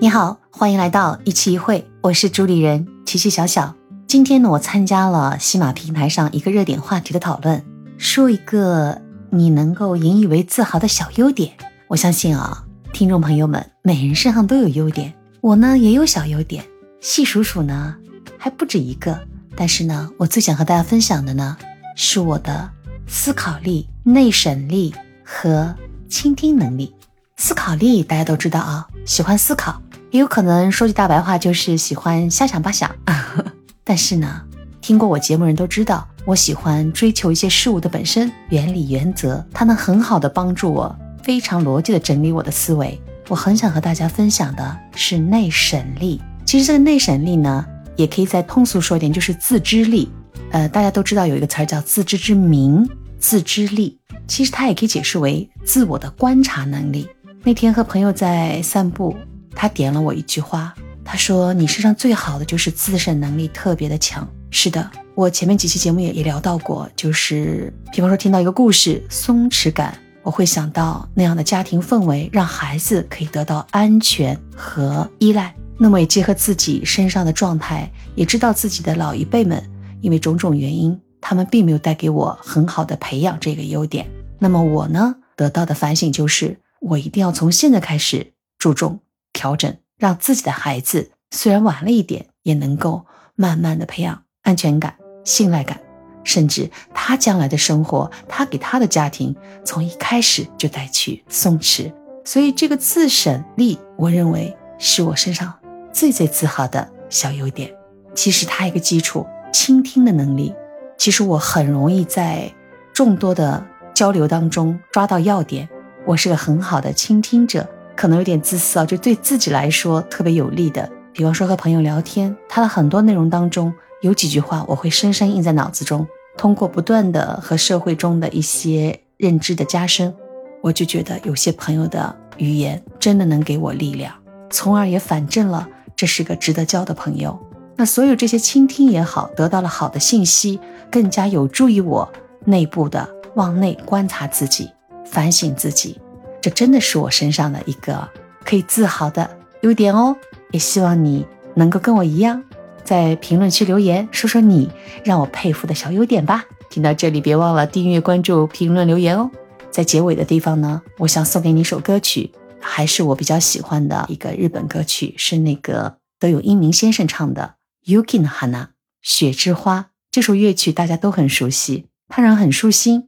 你好，欢迎来到一期一会，我是主理人琪琪小小。今天呢，我参加了西马平台上一个热点话题的讨论，说一个你能够引以为自豪的小优点。我相信啊，听众朋友们每人身上都有优点，我呢也有小优点，细数数呢还不止一个。但是呢，我最想和大家分享的呢，是我的思考力、内省力和倾听能力。思考力大家都知道啊，喜欢思考。也有可能说句大白话，就是喜欢瞎想八想。但是呢，听过我节目人都知道，我喜欢追求一些事物的本身原理原则，它能很好的帮助我非常逻辑的整理我的思维。我很想和大家分享的是内省力。其实这个内省力呢，也可以再通俗说一点，就是自知力。呃，大家都知道有一个词儿叫自知之明，自知力，其实它也可以解释为自我的观察能力。那天和朋友在散步。他点了我一句话，他说：“你身上最好的就是自省能力特别的强。”是的，我前面几期节目也也聊到过，就是比方说听到一个故事，松弛感，我会想到那样的家庭氛围，让孩子可以得到安全和依赖。那么也结合自己身上的状态，也知道自己的老一辈们因为种种原因，他们并没有带给我很好的培养这个优点。那么我呢，得到的反省就是，我一定要从现在开始注重。调整，让自己的孩子虽然晚了一点，也能够慢慢的培养安全感、信赖感，甚至他将来的生活，他给他的家庭从一开始就带去松弛。所以这个自省力，我认为是我身上最最自豪的小优点。其实它一个基础，倾听的能力。其实我很容易在众多的交流当中抓到要点，我是个很好的倾听者。可能有点自私啊，就对自己来说特别有利的，比方说和朋友聊天，他的很多内容当中有几句话我会深深印在脑子中。通过不断的和社会中的一些认知的加深，我就觉得有些朋友的语言真的能给我力量，从而也反证了这是个值得交的朋友。那所有这些倾听也好，得到了好的信息，更加有助于我内部的往内观察自己，反省自己。这真的是我身上的一个可以自豪的优点哦，也希望你能够跟我一样，在评论区留言说说你让我佩服的小优点吧。听到这里，别忘了订阅、关注、评论、留言哦。在结尾的地方呢，我想送给你一首歌曲，还是我比较喜欢的一个日本歌曲，是那个德永英明先生唱的《Yuki no Hana》雪之花。这首乐曲大家都很熟悉，它让人很舒心。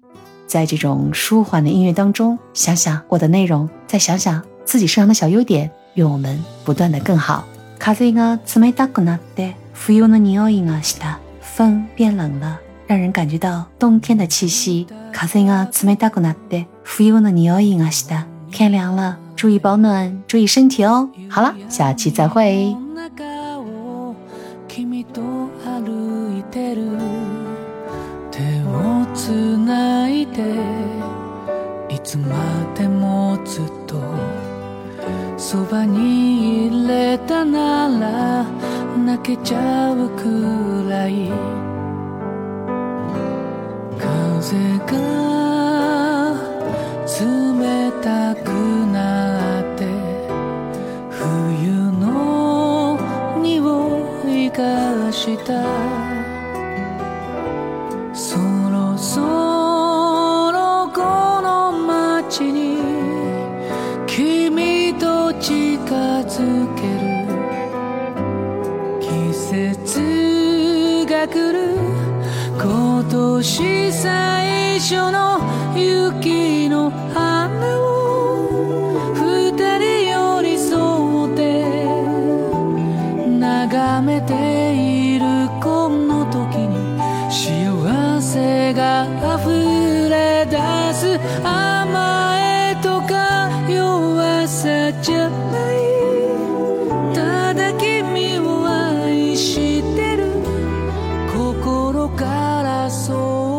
在这种舒缓的音乐当中，想想我的内容，再想想自己身上的小优点，愿我们不断的更好。風が冷たくなって冬の匂いがした。风变冷了，让人感觉到冬天的气息。風が冷たくなって冬の匂いがした。天凉了，注意保暖，注意身体哦。好了，下期再会。つない でいつまでもずっとそばにいれたなら泣けちゃうくらい。風が冷たくなって冬の匂いがした。君と近づける。季節が来る。今年最初の雪の花を。二人寄り添って眺めている甘えとか弱さじゃない。ただ君を愛してる。心からそう